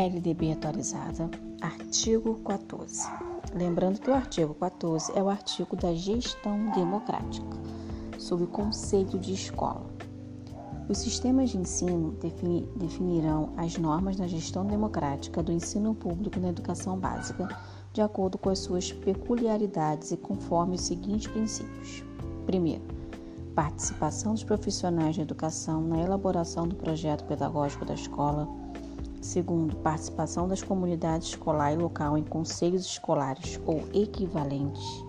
LDB atualizada, artigo 14. Lembrando que o artigo 14 é o artigo da gestão democrática, sob o conceito de escola. Os sistemas de ensino defini definirão as normas da gestão democrática do ensino público na educação básica, de acordo com as suas peculiaridades e conforme os seguintes princípios. Primeiro, participação dos profissionais de educação na elaboração do projeto pedagógico da escola. Segundo, participação das comunidades escolar e local em conselhos escolares ou equivalentes.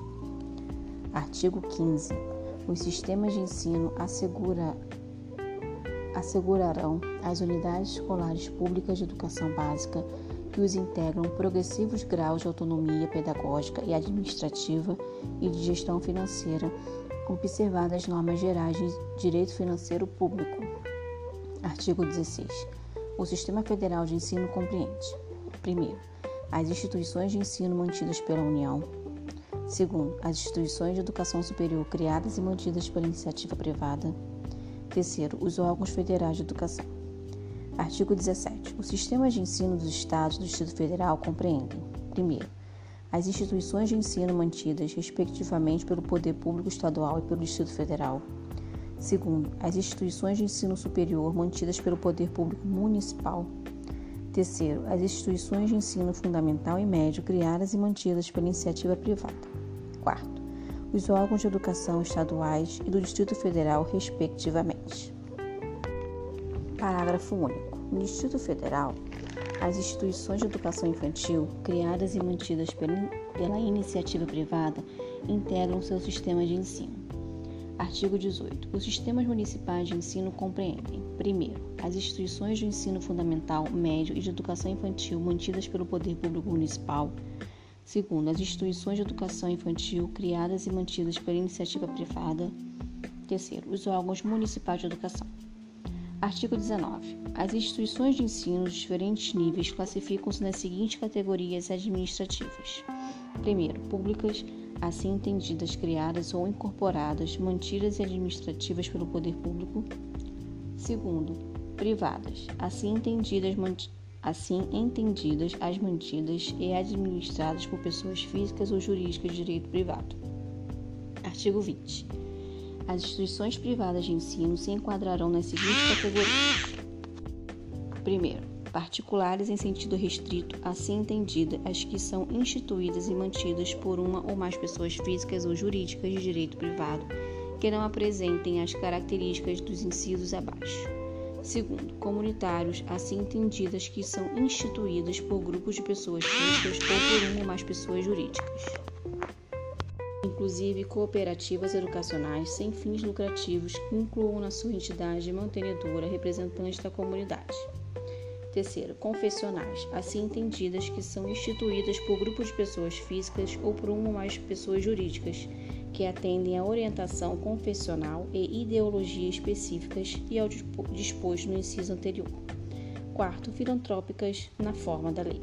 Artigo 15. Os sistemas de ensino assegura, assegurarão às unidades escolares públicas de educação básica que os integram progressivos graus de autonomia pedagógica e administrativa e de gestão financeira, observadas as normas gerais de direito financeiro público. Artigo 16. O Sistema Federal de Ensino compreende: primeiro, as instituições de ensino mantidas pela União. Segundo, as instituições de educação superior criadas e mantidas pela iniciativa privada. Terceiro, os órgãos federais de educação. Artigo 17. Os sistemas de ensino dos estados do Distrito Federal compreendem: primeiro, as instituições de ensino mantidas, respectivamente, pelo Poder Público Estadual e pelo Distrito Federal. Segundo, as instituições de ensino superior mantidas pelo Poder Público Municipal. Terceiro, as instituições de ensino fundamental e médio criadas e mantidas pela iniciativa privada. Quarto, os órgãos de educação estaduais e do Distrito Federal, respectivamente. Parágrafo único. No Distrito Federal, as instituições de educação infantil, criadas e mantidas pela iniciativa privada, integram seu sistema de ensino. Artigo 18. Os sistemas municipais de ensino compreendem: primeiro, as instituições de ensino fundamental, médio e de educação infantil mantidas pelo Poder Público Municipal. Segundo, as instituições de educação infantil criadas e mantidas pela iniciativa privada. Terceiro, os órgãos municipais de educação. Artigo 19. As instituições de ensino de diferentes níveis classificam-se nas seguintes categorias administrativas: primeiro, públicas, assim entendidas, criadas ou incorporadas, mantidas e administrativas pelo poder público. Segundo, privadas, assim entendidas, assim entendidas as mantidas e administradas por pessoas físicas ou jurídicas de direito privado. Artigo 20. As instituições privadas de ensino se enquadrarão nas seguintes categorias: primeiro, particulares em sentido restrito, assim entendida as que são instituídas e mantidas por uma ou mais pessoas físicas ou jurídicas de direito privado, que não apresentem as características dos incisos abaixo. Segundo, comunitários, assim entendidas que são instituídas por grupos de pessoas físicas ou por uma ou mais pessoas jurídicas. Inclusive cooperativas educacionais sem fins lucrativos que incluam na sua entidade mantenedora representantes da comunidade. Terceiro, confessionais, assim entendidas que são instituídas por grupos de pessoas físicas ou por uma ou mais pessoas jurídicas, que atendem à orientação confessional e ideologia específicas e ao disposto no inciso anterior. Quarto, filantrópicas na forma da lei.